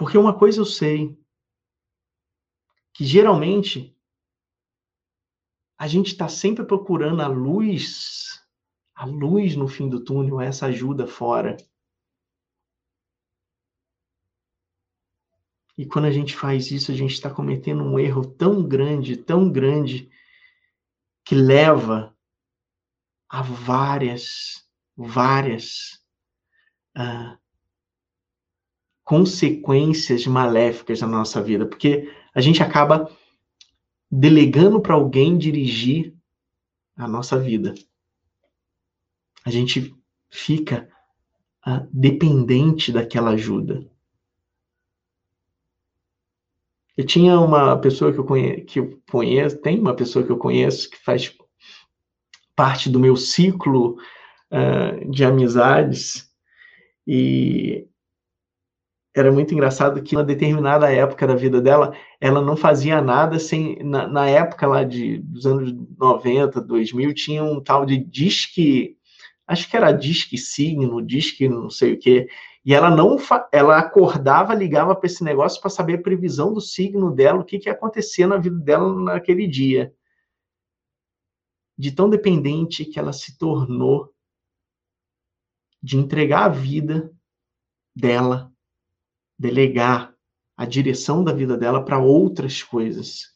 Porque uma coisa eu sei, que geralmente a gente está sempre procurando a luz, a luz no fim do túnel, essa ajuda fora. E quando a gente faz isso, a gente está cometendo um erro tão grande, tão grande, que leva a várias, várias uh, consequências maléficas na nossa vida, porque a gente acaba delegando para alguém dirigir a nossa vida. A gente fica uh, dependente daquela ajuda. Eu tinha uma pessoa que eu, conhe que eu conheço, tem uma pessoa que eu conheço que faz parte do meu ciclo uh, de amizades e era muito engraçado que, uma determinada época da vida dela, ela não fazia nada sem. Na, na, época lá de, dos anos 90, 2000, tinha um tal de disque. Acho que era disque signo, disque não sei o quê. E ela não. Ela acordava, ligava para esse negócio para saber a previsão do signo dela, o que, que ia acontecer na vida dela naquele dia. De tão dependente que ela se tornou de entregar a vida dela delegar a direção da vida dela para outras coisas.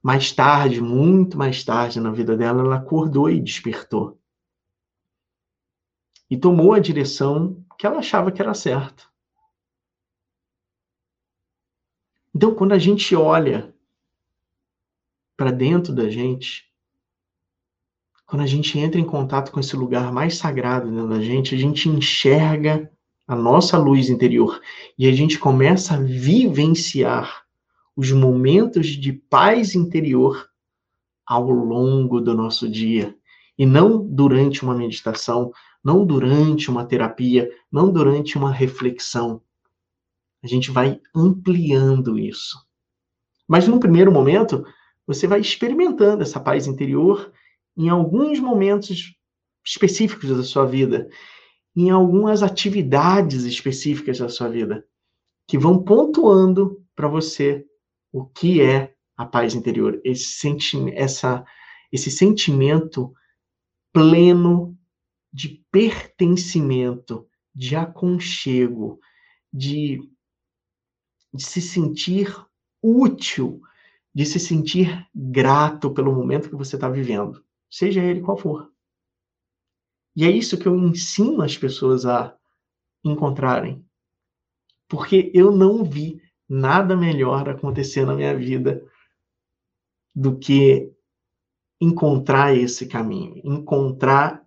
Mais tarde, muito mais tarde na vida dela, ela acordou e despertou. E tomou a direção que ela achava que era certa. Então, quando a gente olha para dentro da gente, quando a gente entra em contato com esse lugar mais sagrado dentro da gente, a gente enxerga a nossa luz interior, e a gente começa a vivenciar os momentos de paz interior ao longo do nosso dia, e não durante uma meditação, não durante uma terapia, não durante uma reflexão. A gente vai ampliando isso. Mas no primeiro momento, você vai experimentando essa paz interior em alguns momentos específicos da sua vida em algumas atividades específicas da sua vida, que vão pontuando para você o que é a paz interior, esse, senti essa, esse sentimento pleno de pertencimento, de aconchego, de, de se sentir útil, de se sentir grato pelo momento que você está vivendo, seja ele qual for. E é isso que eu ensino as pessoas a encontrarem. Porque eu não vi nada melhor acontecer na minha vida do que encontrar esse caminho, encontrar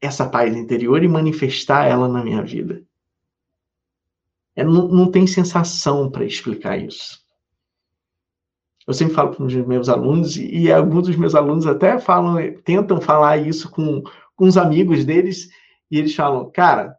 essa paz interior e manifestar ela na minha vida. É, não, não tem sensação para explicar isso. Eu sempre falo para os meus alunos, e, e alguns dos meus alunos até falam, tentam falar isso com com os amigos deles e eles falam: cara,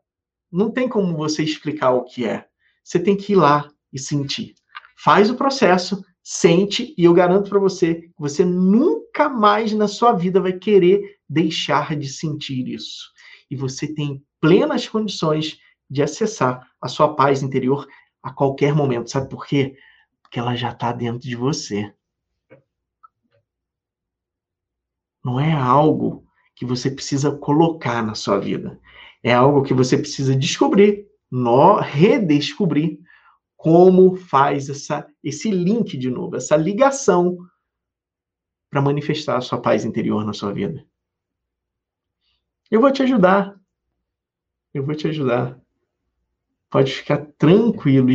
não tem como você explicar o que é. Você tem que ir lá e sentir. Faz o processo, sente e eu garanto para você que você nunca mais na sua vida vai querer deixar de sentir isso. E você tem plenas condições de acessar a sua paz interior a qualquer momento. Sabe por quê? Porque ela já está dentro de você. Não é algo que você precisa colocar na sua vida. É algo que você precisa descobrir, no, redescobrir como faz essa, esse link de novo, essa ligação para manifestar a sua paz interior na sua vida. Eu vou te ajudar. Eu vou te ajudar. Pode ficar tranquilo.